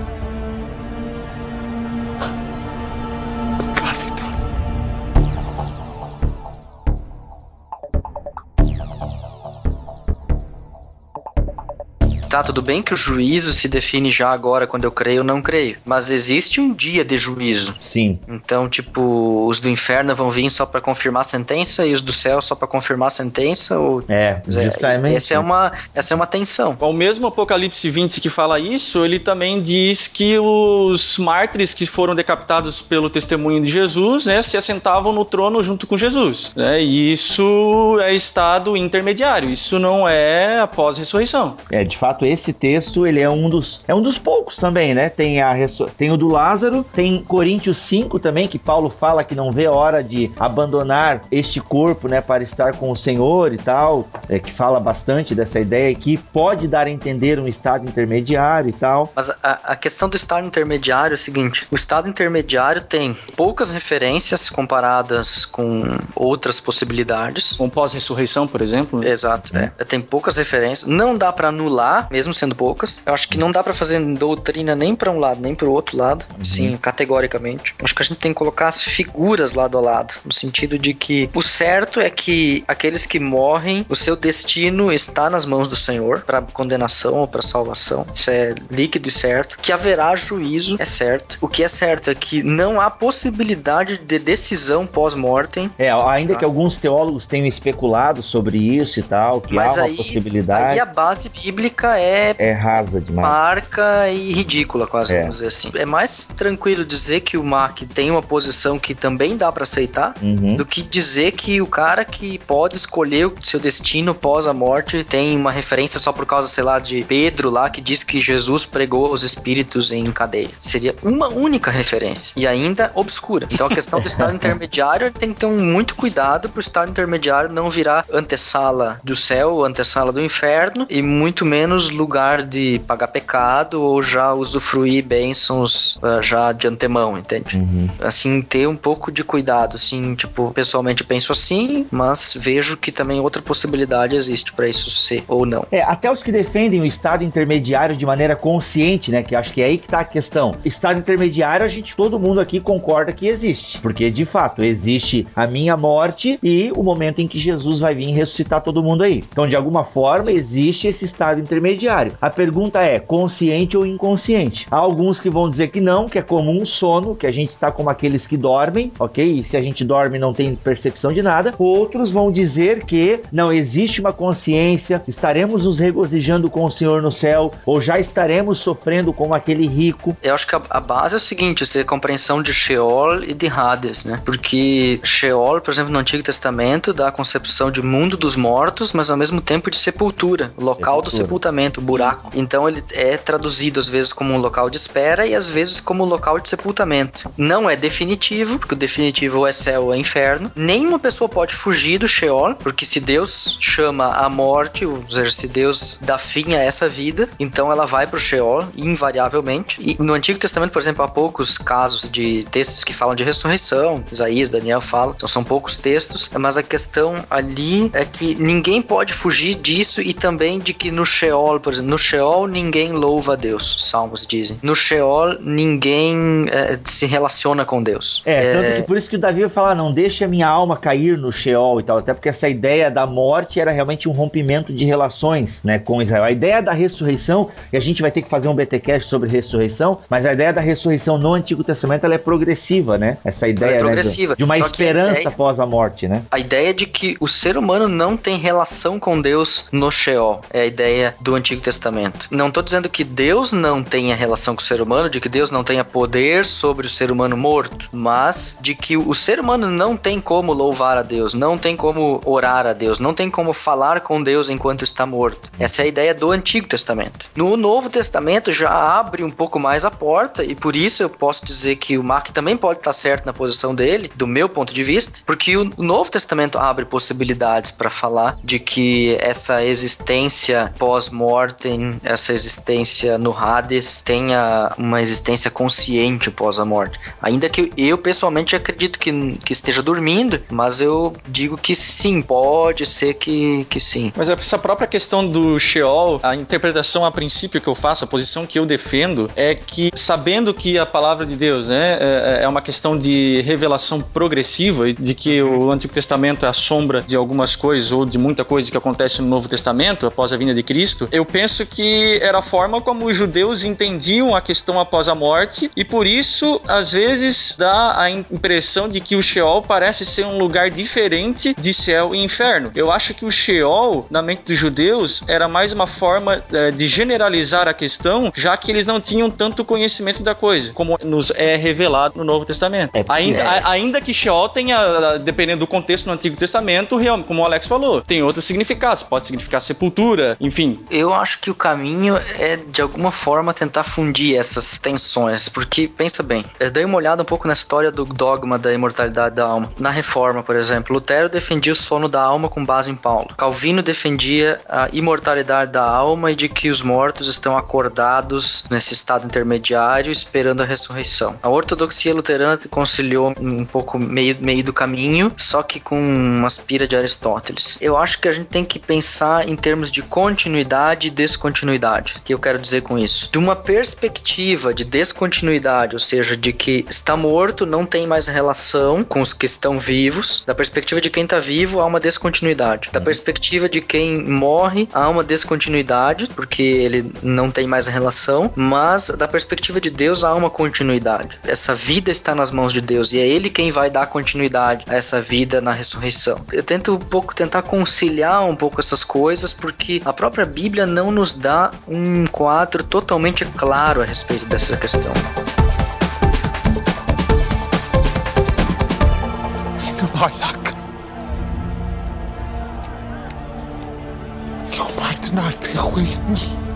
Tá, tudo bem que o juízo se define já agora quando eu creio ou não creio, mas existe um dia de juízo. Sim. Então, tipo, os do inferno vão vir só para confirmar a sentença e os do céu só para confirmar a sentença ou É, justamente. Essa é uma essa é uma tensão. O mesmo Apocalipse 20 que fala isso, ele também diz que os mártires que foram decapitados pelo testemunho de Jesus, né, se assentavam no trono junto com Jesus, né? E isso é estado intermediário, isso não é após a ressurreição. É, de fato fato, esse texto, ele é um dos é um dos poucos também, né? Tem a tem o do Lázaro, tem Coríntios 5 também que Paulo fala que não vê a hora de abandonar este corpo, né, para estar com o Senhor e tal, é, que fala bastante dessa ideia que pode dar a entender um estado intermediário e tal. Mas a, a questão do estado intermediário é o seguinte: o estado intermediário tem poucas referências comparadas com outras possibilidades. Com pós-ressurreição, por exemplo. Né? Exato, é. Tem poucas referências. Não dá para anular, mesmo sendo poucas. Eu acho que não dá para fazer doutrina nem para um lado nem para o outro lado. Uhum. Sim, categoricamente. Acho que a gente tem que colocar as figuras lado a lado, no sentido de que o certo é que aqueles que morrem, o seu destino está nas mãos do Senhor para condenação ou para salvação. Isso é líquido e certo. Que haverá juízo é certo. O que é certo é que não há possibilidade de decisão pós-mortem. É, ainda tá? que alguns teólogos tenham especulado sobre isso e tal, que Mas há uma aí, possibilidade. Aí a base bíblica é é rasa demais. Marca e ridícula, quase é. vamos dizer assim. É mais tranquilo dizer que o Mark tem uma posição que também dá para aceitar uhum. do que dizer que o cara que pode escolher o seu destino pós a morte tem uma referência só por causa, sei lá, de Pedro lá que diz que Jesus pregou os espíritos em cadeia. Seria uma única referência e ainda obscura. Então a questão do estado *laughs* intermediário tem que ter um muito cuidado pro estado intermediário não virar antessala do céu, antessala do inferno e muito menos lugar de pagar pecado ou já usufruir bênçãos uh, já de antemão, entende? Uhum. Assim, ter um pouco de cuidado, assim, tipo, pessoalmente penso assim, mas vejo que também outra possibilidade existe para isso ser ou não. É, até os que defendem o estado intermediário de maneira consciente, né, que acho que é aí que tá a questão. Estado intermediário, a gente, todo mundo aqui concorda que existe, porque de fato existe a minha morte e o momento em que Jesus vai vir ressuscitar todo mundo aí. Então, de alguma forma, existe esse estado intermediário. A pergunta é, consciente ou inconsciente? Há alguns que vão dizer que não, que é comum um sono, que a gente está como aqueles que dormem, ok? E se a gente dorme não tem percepção de nada. Outros vão dizer que não existe uma consciência, estaremos nos regozijando com o Senhor no céu, ou já estaremos sofrendo como aquele rico. Eu acho que a, a base é o seguinte, é a compreensão de Sheol e de Hades, né? Porque Sheol, por exemplo, no Antigo Testamento, dá a concepção de mundo dos mortos, mas ao mesmo tempo de sepultura, local sepultura. do sepultamento, buraco. Então ele é traduzido às vezes como um local de espera e às vezes como local de sepultamento. Não é definitivo, porque o definitivo é céu ou é inferno. Nenhuma pessoa pode fugir do Sheol, porque se Deus chama a morte, ou seja, se Deus dá fim a essa vida, então ela vai pro Sheol, invariavelmente. E no Antigo Testamento, por exemplo, há poucos casos de textos que falam de ressurreição, Isaías, Daniel falam, então são poucos textos, mas a questão ali é que ninguém pode fugir disso e também de que no Sheol, por exemplo, no Sheol ninguém louva a Deus, salmos dizem. No Sheol ninguém é, se relaciona com Deus. É, tanto é... que por isso que o Davi vai falar, não deixe a minha alma cair no Sheol e tal, até porque essa ideia da morte era realmente um rompimento de relações, né, com Israel. A ideia da ressurreição, e a gente vai ter que fazer um BTcast sobre ressurreição, mas a ideia da ressurreição no Antigo Testamento ela é progressiva, né? Essa ideia é né, de, de, uma Só esperança ideia, após a morte, né? A ideia de que o ser humano não tem relação com Deus no Sheol é a ideia do Antigo Testamento. Não estou dizendo que Deus não tenha relação com o ser humano, de que Deus não tenha poder sobre o ser humano morto, mas de que o ser humano não tem como louvar a Deus, não tem como orar a Deus, não tem como falar com Deus enquanto está morto. Essa é a ideia do Antigo Testamento. No Novo Testamento já abre um pouco mais a porta e por isso eu posso dizer que o Mark também pode estar certo na posição dele, do meu ponto de vista, porque o Novo Testamento abre possibilidades para falar de que essa existência pós-mortem, essa existência no Hades tenha uma existência consciente pós a morte. Ainda que eu pessoalmente acredito que, que esteja dormindo, mas eu digo que sim, pode ser que, que sim. Mas essa própria questão do Sheol, a interpretação a princípio que eu faço, a posição que eu defendo, é que sabendo que a palavra de Deus né, é, é uma questão de revelação progressiva, de que o Antigo Testamento é a sombra de algumas coisas ou de muita coisa que acontece no Novo Testamento após a vinda de Cristo, eu penso que era a forma como os judeus entendiam a questão após a morte e por isso, às vezes, dá a impressão de que o Sheol parece ser um lugar diferente de céu e inferno. Eu acho que o Sheol, na mente dos judeus, era mais uma forma é, de generalizar a questão, já que eles não tinham tanto conhecimento da coisa, como nos é revelado no Novo Testamento. É ainda, é. a, ainda que Sheol tenha, dependendo do contexto no Antigo Testamento, realmente, como o Alex falou, tem outros significados. Pode significar sepultura, enfim. Eu Eu acho que o caminho é, de alguma forma, tentar fundir essas tensões, porque, pensa bem, eu dei uma olhada um pouco na história do dogma da imortalidade da alma. Na Reforma, por exemplo, Lutero defendia o sono da alma com base em Paulo. Calvino defendia a imortalidade da alma e de que os mortos estão acordados nesse estado intermediário, esperando a ressurreição. A ortodoxia luterana conciliou um pouco meio, meio do caminho, só que com uma aspira de Aristóteles. Eu acho que a gente tem que pensar em termos de continuidade e descontinuidade. O que eu quero dizer com isso? De uma perspectiva de descontinuidade, ou seja, de que está morto, não tem mais relação com os que estão vivos. Da perspectiva de quem está vivo, há uma descontinuidade. Da perspectiva de quem morre, há uma descontinuidade, porque ele não tem mais relação. Mas da perspectiva de Deus, há uma continuidade. Essa vida está nas mãos de Deus e é Ele quem vai dar continuidade a essa vida na ressurreição. Eu tento um pouco tentar conciliar um pouco essas coisas, porque a própria Bíblia não nos dá um quadro totalmente claro a respeito dessa questão. Lilac. You might not be with.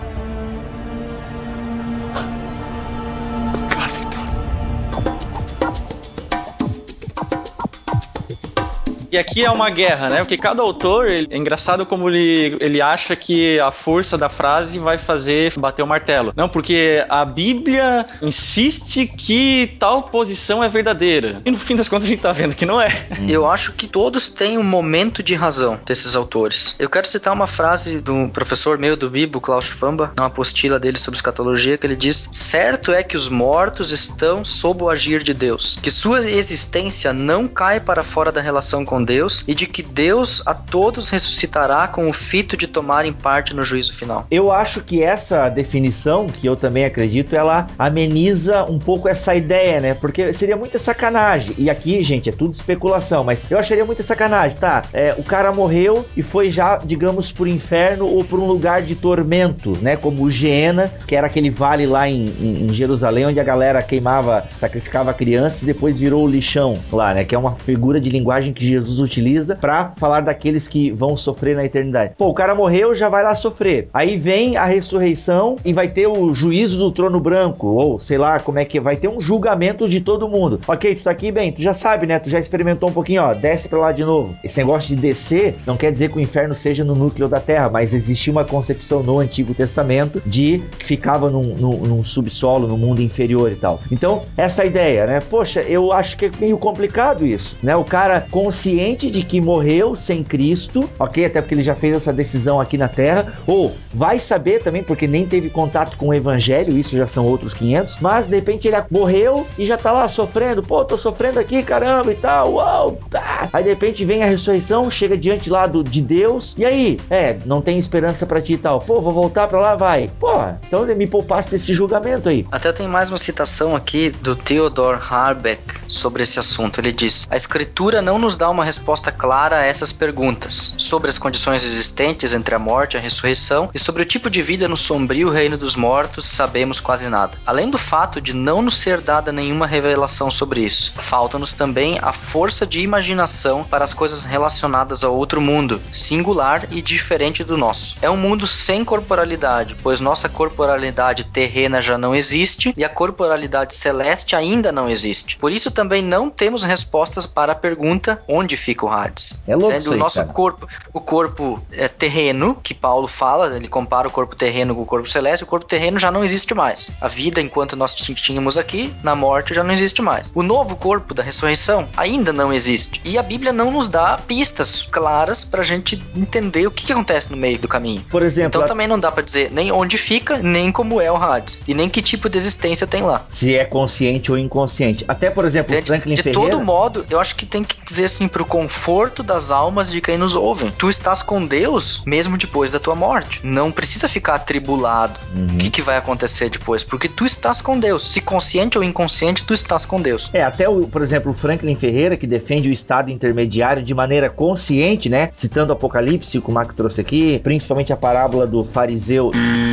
E aqui é uma guerra, né? Porque cada autor, ele, é engraçado como ele, ele acha que a força da frase vai fazer bater o martelo. Não, porque a Bíblia insiste que tal posição é verdadeira. E no fim das contas a gente tá vendo que não é. Eu acho que todos têm um momento de razão desses autores. Eu quero citar uma frase do professor meu do Bibo, Klaus Schwamba, uma apostila dele sobre escatologia, que ele diz: Certo é que os mortos estão sob o agir de Deus, que sua existência não cai para fora da relação com com Deus e de que Deus a todos ressuscitará com o fito de tomarem parte no juízo final. Eu acho que essa definição, que eu também acredito, ela ameniza um pouco essa ideia, né? Porque seria muita sacanagem. E aqui, gente, é tudo especulação, mas eu acharia muita sacanagem, tá? É, o cara morreu e foi já, digamos, pro inferno ou por um lugar de tormento, né? Como o Geena, que era aquele vale lá em, em, em Jerusalém, onde a galera queimava, sacrificava crianças e depois virou o lixão lá, né? Que é uma figura de linguagem que Jesus Jesus utiliza para falar daqueles que vão sofrer na eternidade. Pô, o cara morreu, já vai lá sofrer. Aí vem a ressurreição e vai ter o juízo do trono branco, ou sei lá como é que é, vai ter um julgamento de todo mundo. Ok, tu tá aqui bem, tu já sabe, né? Tu já experimentou um pouquinho, ó, desce pra lá de novo. Esse negócio de descer não quer dizer que o inferno seja no núcleo da terra, mas existia uma concepção no Antigo Testamento de que ficava num, num, num subsolo, no mundo inferior e tal. Então, essa ideia, né? Poxa, eu acho que é meio complicado isso, né? O cara consciente consciente de que morreu sem Cristo, ok? Até porque ele já fez essa decisão aqui na Terra, ou vai saber também, porque nem teve contato com o Evangelho, isso já são outros 500, mas de repente ele morreu e já tá lá sofrendo, pô, tô sofrendo aqui, caramba e tal, uau, tá. Aí de repente vem a ressurreição, chega diante lá do, de Deus, e aí, é, não tem esperança para ti e tal, pô, vou voltar para lá, vai. Pô, então me poupasse desse julgamento aí. Até tem mais uma citação aqui do Theodor Harbeck sobre esse assunto. Ele diz: A escritura não nos dá uma resposta clara a essas perguntas sobre as condições existentes entre a morte e a ressurreição e sobre o tipo de vida no sombrio reino dos mortos, sabemos quase nada. Além do fato de não nos ser dada nenhuma revelação sobre isso, falta-nos também a força de imaginação para as coisas relacionadas ao outro mundo, singular e diferente do nosso. É um mundo sem corporalidade, pois nossa corporalidade terrena já não existe e a corporalidade celeste ainda não existe. Por isso também não temos respostas para a pergunta onde fica o Hades. É louco O nosso cara. corpo, o corpo é, terreno, que Paulo fala, ele compara o corpo terreno com o corpo celeste, o corpo terreno já não existe mais. A vida enquanto nós tínhamos aqui, na morte já não existe mais. O novo corpo da ressurreição ainda não existe. E a Bíblia não nos dá pistas claras pra gente entender o que, que acontece no meio do caminho. Por exemplo, então a... também não dá para dizer nem onde fica, nem como é o Hades, e nem que tipo de existência tem lá. Se é consciente ou inconsciente. Até, por exemplo, de, Franklin de Ferreira... De todo modo, eu acho que tem que dizer assim pro conforto das almas de quem nos ouve. Tu estás com Deus mesmo depois da tua morte. Não precisa ficar atribulado. O uhum. que, que vai acontecer depois? Porque tu estás com Deus. Se consciente ou inconsciente, tu estás com Deus. É, até, o, por exemplo, o Franklin Ferreira, que defende o estado intermediário de maneira consciente, né? Citando o Apocalipse, que o Marco trouxe aqui, principalmente a parábola do fariseu,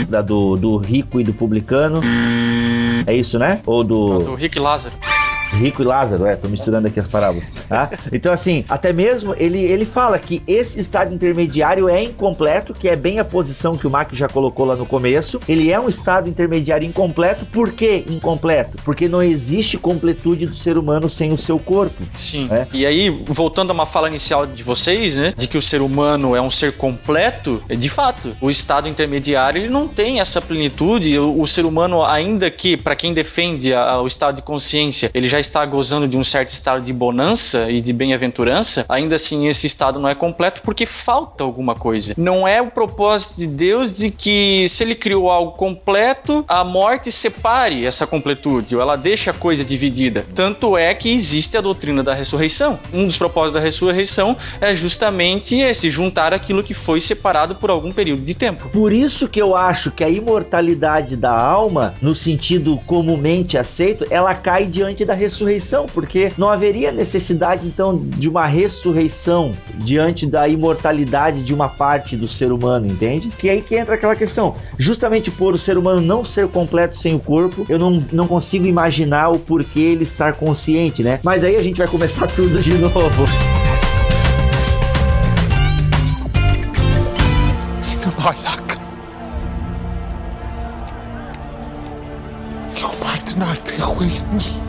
da, do, do rico e do publicano. É isso, né? Ou do. Não, do Rick Lázaro. Rico e Lázaro, é, tô misturando aqui as parábolas. Tá? Então, assim, até mesmo ele, ele fala que esse estado intermediário é incompleto, que é bem a posição que o Mac já colocou lá no começo. Ele é um estado intermediário incompleto. Por que incompleto? Porque não existe completude do ser humano sem o seu corpo. Sim. É? E aí, voltando a uma fala inicial de vocês, né, de que o ser humano é um ser completo, de fato, o estado intermediário ele não tem essa plenitude. O, o ser humano, ainda que, para quem defende a, o estado de consciência, ele já está gozando de um certo estado de bonança e de bem-aventurança, ainda assim esse estado não é completo porque falta alguma coisa. Não é o propósito de Deus de que se ele criou algo completo, a morte separe essa completude, ou ela deixa a coisa dividida. Tanto é que existe a doutrina da ressurreição. Um dos propósitos da ressurreição é justamente esse juntar aquilo que foi separado por algum período de tempo. Por isso que eu acho que a imortalidade da alma, no sentido comumente aceito, ela cai diante da ressurreição, porque não haveria necessidade então de uma ressurreição diante da imortalidade de uma parte do ser humano, entende? Que é aí que entra aquela questão. Justamente por o ser humano não ser completo sem o corpo, eu não, não consigo imaginar o porquê ele estar consciente, né? Mas aí a gente vai começar *laughs* tudo de novo. Balak. Jag har varit skit.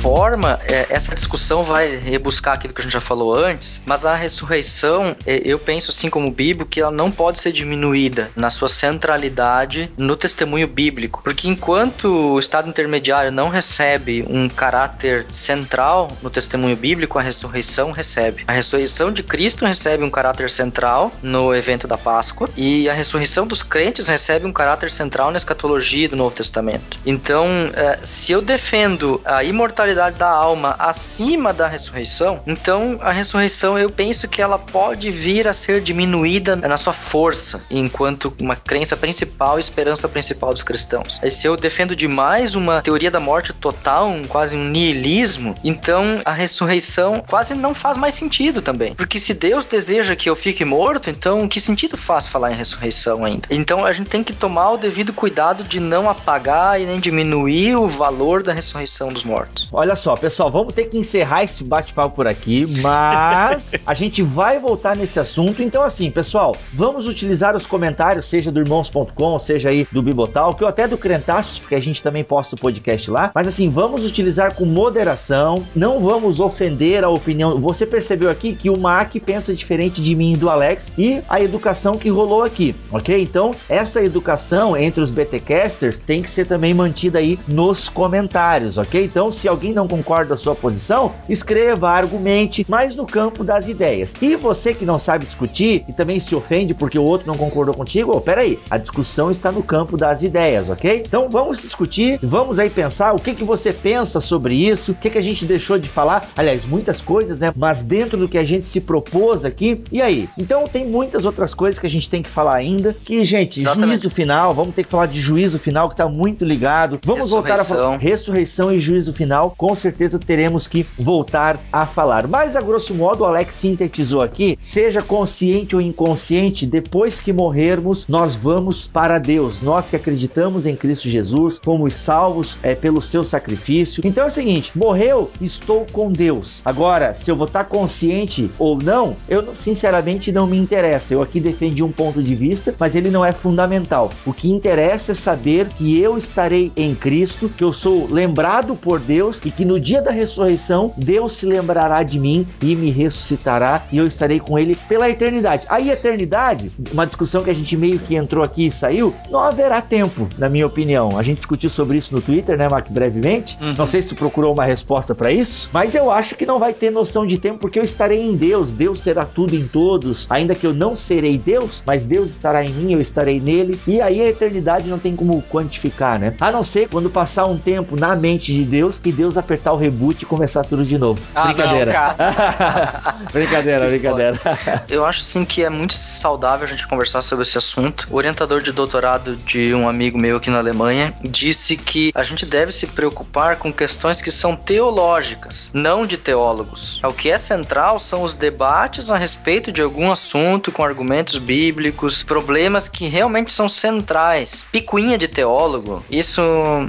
Forma, é, essa discussão vai rebuscar aquilo que a gente já falou antes, mas a ressurreição, é, eu penso assim como bíblico, que ela não pode ser diminuída na sua centralidade no testemunho bíblico, porque enquanto o estado intermediário não recebe um caráter central no testemunho bíblico, a ressurreição recebe. A ressurreição de Cristo recebe um caráter central no evento da Páscoa e a ressurreição dos crentes recebe um caráter central na escatologia do Novo Testamento. Então, é, se eu defendo a imortalidade da alma acima da ressurreição, então a ressurreição eu penso que ela pode vir a ser diminuída na sua força, enquanto uma crença principal, esperança principal dos cristãos. E se eu defendo demais uma teoria da morte total, um, quase um niilismo, então a ressurreição quase não faz mais sentido também. Porque se Deus deseja que eu fique morto, então que sentido faz falar em ressurreição ainda? Então a gente tem que tomar o devido cuidado de não apagar e nem diminuir o valor da ressurreição dos mortos. Olha só, pessoal, vamos ter que encerrar esse bate-papo por aqui, mas *laughs* a gente vai voltar nesse assunto. Então, assim, pessoal, vamos utilizar os comentários, seja do irmãos.com, seja aí do Bibotal, que ou até do Crentaços, porque a gente também posta o podcast lá. Mas assim, vamos utilizar com moderação, não vamos ofender a opinião. Você percebeu aqui que o Mac pensa diferente de mim e do Alex e a educação que rolou aqui, ok? Então, essa educação entre os BTcasters tem que ser também mantida aí nos comentários, ok? Então, então, se alguém não concorda com a sua posição, escreva, argumente, mas no campo das ideias. E você que não sabe discutir e também se ofende porque o outro não concordou contigo, oh, peraí, a discussão está no campo das ideias, ok? Então vamos discutir, vamos aí pensar o que, que você pensa sobre isso, o que, que a gente deixou de falar, aliás, muitas coisas, né? Mas dentro do que a gente se propôs aqui, e aí? Então tem muitas outras coisas que a gente tem que falar ainda, que, gente, Exatamente. juízo final, vamos ter que falar de juízo final que tá muito ligado, vamos voltar a falar ressurreição e juízo final, com certeza teremos que voltar a falar. Mas a grosso modo, o Alex sintetizou aqui: seja consciente ou inconsciente, depois que morrermos, nós vamos para Deus. Nós que acreditamos em Cristo Jesus, fomos salvos é, pelo seu sacrifício. Então é o seguinte: morreu, estou com Deus. Agora, se eu vou estar consciente ou não, eu sinceramente não me interessa. Eu aqui defendi um ponto de vista, mas ele não é fundamental. O que interessa é saber que eu estarei em Cristo, que eu sou lembrado por Deus e que no dia da ressurreição Deus se lembrará de mim e me ressuscitará e eu estarei com ele pela eternidade. A eternidade, uma discussão que a gente meio que entrou aqui e saiu, não haverá tempo, na minha opinião. A gente discutiu sobre isso no Twitter, né, Mac, brevemente. Uhum. Não sei se tu procurou uma resposta para isso, mas eu acho que não vai ter noção de tempo porque eu estarei em Deus, Deus será tudo em todos, ainda que eu não serei Deus, mas Deus estará em mim, eu estarei nele, e aí a eternidade não tem como quantificar, né? A não ser quando passar um tempo na mente de Deus que Deus apertar o reboot e começar tudo de novo. Ah, brincadeira. Não, brincadeira, *laughs* brincadeira. Eu acho sim que é muito saudável a gente conversar sobre esse assunto. O orientador de doutorado de um amigo meu aqui na Alemanha disse que a gente deve se preocupar com questões que são teológicas, não de teólogos. O que é central são os debates a respeito de algum assunto com argumentos bíblicos, problemas que realmente são centrais. Picuinha de teólogo, isso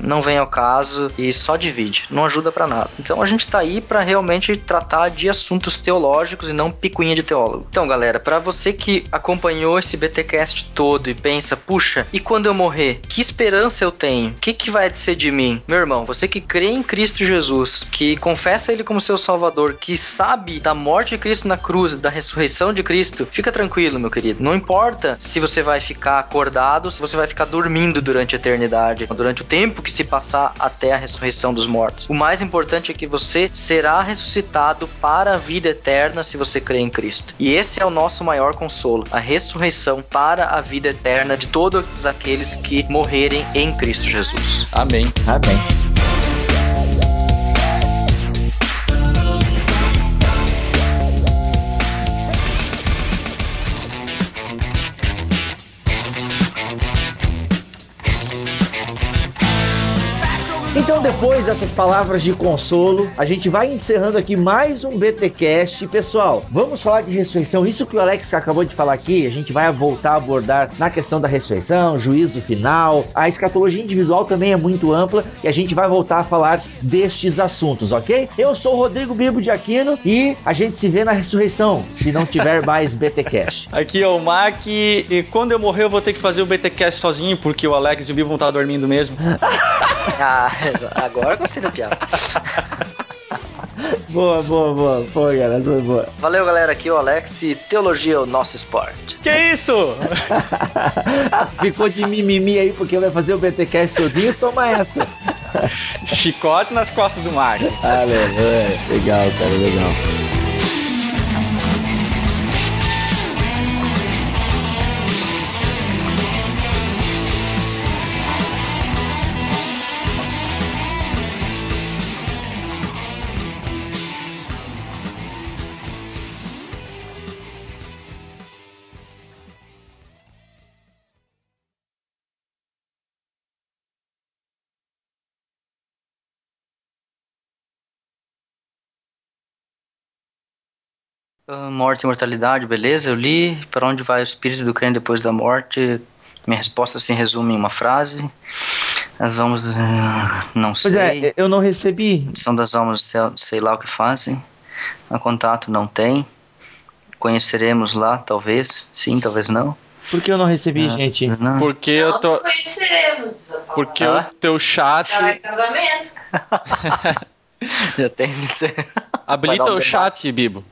não vem ao caso e só divide, não ajuda para nada. Então a gente tá aí para realmente tratar de assuntos teológicos e não picuinha de teólogo. Então, galera, para você que acompanhou esse BTcast todo e pensa, puxa, e quando eu morrer, que esperança eu tenho? O que, que vai ser de mim? Meu irmão, você que crê em Cristo Jesus, que confessa Ele como seu Salvador, que sabe da morte de Cristo na cruz, da ressurreição de Cristo, fica tranquilo, meu querido. Não importa se você vai ficar acordado, se você vai ficar dormindo durante a eternidade, durante o tempo que se passar até a ressurreição dos mortos. O mais importante é que você será ressuscitado para a vida eterna se você crê em Cristo. E esse é o nosso maior consolo, a ressurreição para a vida eterna de todos aqueles que morrerem em Cristo Jesus. Amém. Amém. Então, depois dessas palavras de consolo, a gente vai encerrando aqui mais um BTcast. Pessoal, vamos falar de ressurreição. Isso que o Alex acabou de falar aqui, a gente vai voltar a abordar na questão da ressurreição, juízo final. A escatologia individual também é muito ampla e a gente vai voltar a falar destes assuntos, ok? Eu sou o Rodrigo Bibo de Aquino e a gente se vê na ressurreição, se não tiver mais BTcast. *laughs* Aqui é o Mac e quando eu morrer eu vou ter que fazer o BTcast sozinho porque o Alex e o Bibo vão estar dormindo mesmo. *laughs* ah, Agora gostei da piada. *laughs* boa, boa, boa. Pô, galera, foi boa. Valeu, galera. Aqui é o Alex e Teologia é o nosso esporte. Que isso? *laughs* Ficou de mimimi aí porque vai fazer o BTcast sozinho? Toma essa. Chicote nas costas do Marco. Aleluia. Legal, cara, legal. Ah, morte e imortalidade, beleza, eu li. Para onde vai o espírito do crente depois da morte? Minha resposta se resume em uma frase. As almas, uh, não sei. Pois é, eu não recebi. São das almas, sei lá o que fazem. A contato não tem. Conheceremos lá, talvez. Sim, talvez não. Por que eu não recebi, ah, gente? Não. Porque eu tô. conheceremos. Porque ah? o teu chat. Já é casamento. *laughs* *laughs* Já tem. Habilita um o chat, Bibo.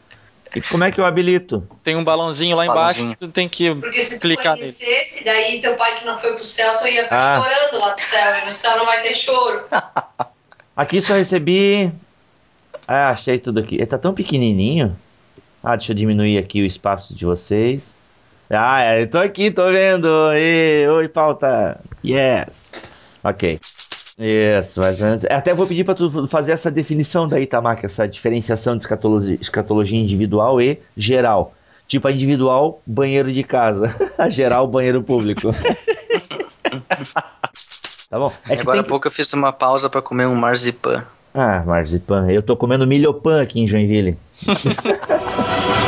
E como é que eu habilito? Tem um balãozinho lá balãozinho. embaixo, tu tem que Porque se clicar tu conhecesse, nele. daí teu pai que não foi pro céu, tu ia ficar ah. chorando lá do céu, e no céu não vai ter choro. *laughs* Aqui só recebi... Ah, achei tudo aqui. Ele tá tão pequenininho. Ah, deixa eu diminuir aqui o espaço de vocês. Ah, é, eu tô aqui, tô vendo. E, oi, pauta. Yes. Ok. Isso, mais ou menos. Até vou pedir para tu fazer essa definição daí, Tamaka, essa diferenciação de escatologia, escatologia individual e geral. Tipo a individual, banheiro de casa. *laughs* A geral, banheiro público. *laughs* tá bom? É Agora há que... pouco eu fiz uma pausa para comer um marzipan. Ah, marzipan. Eu tô comendo milhopan aqui em Joinville. *laughs*